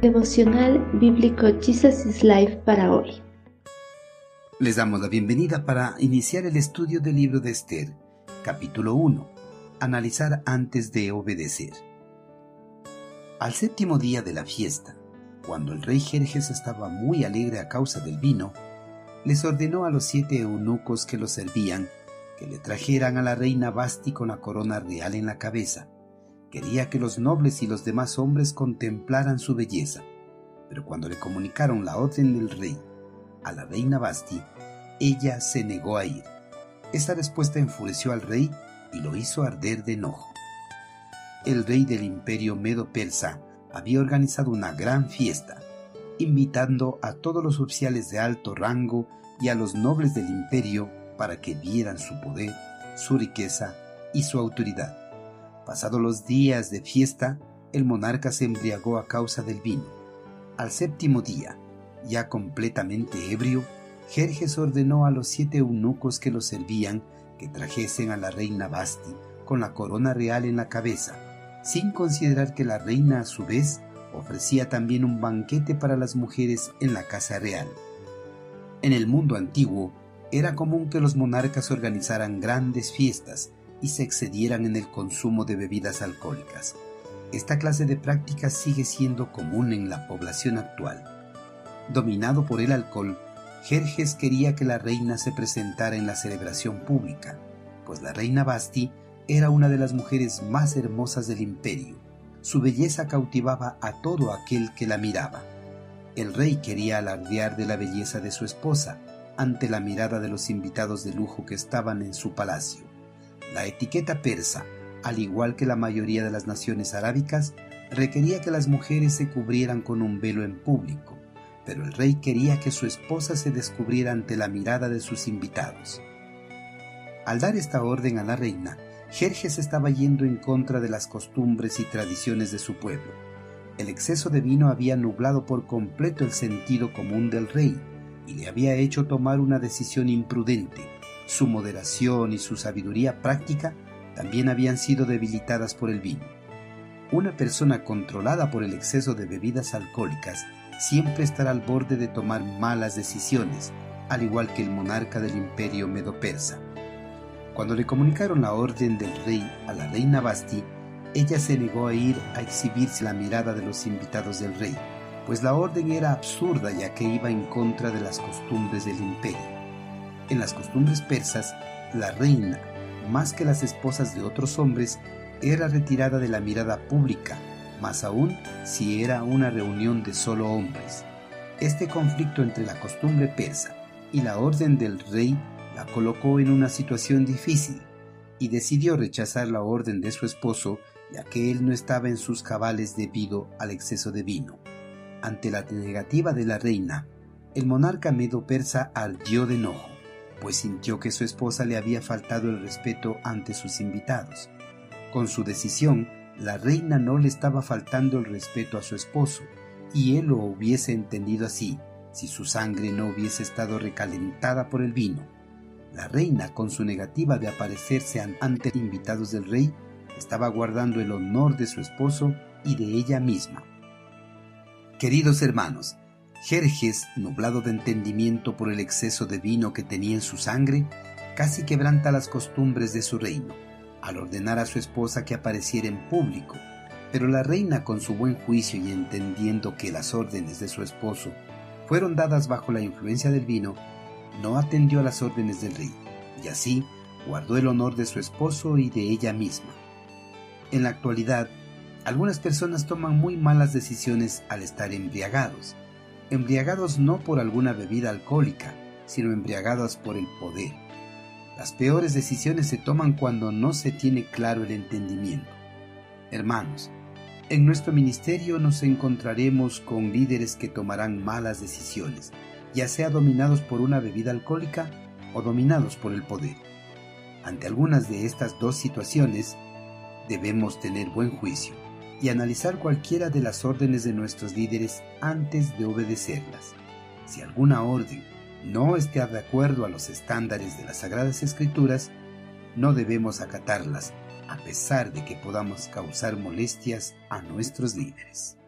Devocional Bíblico Jesus is Life para hoy. Les damos la bienvenida para iniciar el estudio del libro de Esther, capítulo 1. Analizar antes de obedecer. Al séptimo día de la fiesta, cuando el rey Jerjes estaba muy alegre a causa del vino, les ordenó a los siete eunucos que lo servían que le trajeran a la reina Basti con la corona real en la cabeza Quería que los nobles y los demás hombres contemplaran su belleza, pero cuando le comunicaron la orden del rey a la reina Basti, ella se negó a ir. Esta respuesta enfureció al rey y lo hizo arder de enojo. El rey del imperio medo-persa había organizado una gran fiesta, invitando a todos los oficiales de alto rango y a los nobles del imperio para que vieran su poder, su riqueza y su autoridad. Pasados los días de fiesta, el monarca se embriagó a causa del vino. Al séptimo día, ya completamente ebrio, Jerjes ordenó a los siete eunucos que lo servían que trajesen a la reina Basti con la corona real en la cabeza, sin considerar que la reina a su vez ofrecía también un banquete para las mujeres en la casa real. En el mundo antiguo era común que los monarcas organizaran grandes fiestas y se excedieran en el consumo de bebidas alcohólicas. Esta clase de práctica sigue siendo común en la población actual. Dominado por el alcohol, Jerjes quería que la reina se presentara en la celebración pública, pues la reina Basti era una de las mujeres más hermosas del imperio. Su belleza cautivaba a todo aquel que la miraba. El rey quería alardear de la belleza de su esposa ante la mirada de los invitados de lujo que estaban en su palacio. La etiqueta persa, al igual que la mayoría de las naciones arábicas, requería que las mujeres se cubrieran con un velo en público, pero el rey quería que su esposa se descubriera ante la mirada de sus invitados. Al dar esta orden a la reina, Jerjes estaba yendo en contra de las costumbres y tradiciones de su pueblo. El exceso de vino había nublado por completo el sentido común del rey y le había hecho tomar una decisión imprudente su moderación y su sabiduría práctica también habían sido debilitadas por el vino. Una persona controlada por el exceso de bebidas alcohólicas siempre estará al borde de tomar malas decisiones, al igual que el monarca del imperio medo-persa. Cuando le comunicaron la orden del rey a la reina Basti, ella se negó a ir a exhibirse la mirada de los invitados del rey, pues la orden era absurda ya que iba en contra de las costumbres del imperio. En las costumbres persas, la reina, más que las esposas de otros hombres, era retirada de la mirada pública, más aún si era una reunión de solo hombres. Este conflicto entre la costumbre persa y la orden del rey la colocó en una situación difícil y decidió rechazar la orden de su esposo ya que él no estaba en sus cabales debido al exceso de vino. Ante la negativa de la reina, el monarca medo persa ardió de enojo pues sintió que su esposa le había faltado el respeto ante sus invitados. Con su decisión, la reina no le estaba faltando el respeto a su esposo, y él lo hubiese entendido así, si su sangre no hubiese estado recalentada por el vino. La reina, con su negativa de aparecerse ante invitados del rey, estaba guardando el honor de su esposo y de ella misma. Queridos hermanos, Jerjes, nublado de entendimiento por el exceso de vino que tenía en su sangre, casi quebranta las costumbres de su reino, al ordenar a su esposa que apareciera en público. Pero la reina, con su buen juicio y entendiendo que las órdenes de su esposo fueron dadas bajo la influencia del vino, no atendió a las órdenes del rey, y así guardó el honor de su esposo y de ella misma. En la actualidad, algunas personas toman muy malas decisiones al estar embriagados, embriagados no por alguna bebida alcohólica, sino embriagados por el poder. Las peores decisiones se toman cuando no se tiene claro el entendimiento. Hermanos, en nuestro ministerio nos encontraremos con líderes que tomarán malas decisiones, ya sea dominados por una bebida alcohólica o dominados por el poder. Ante algunas de estas dos situaciones, debemos tener buen juicio y analizar cualquiera de las órdenes de nuestros líderes antes de obedecerlas. Si alguna orden no esté de acuerdo a los estándares de las Sagradas Escrituras, no debemos acatarlas, a pesar de que podamos causar molestias a nuestros líderes.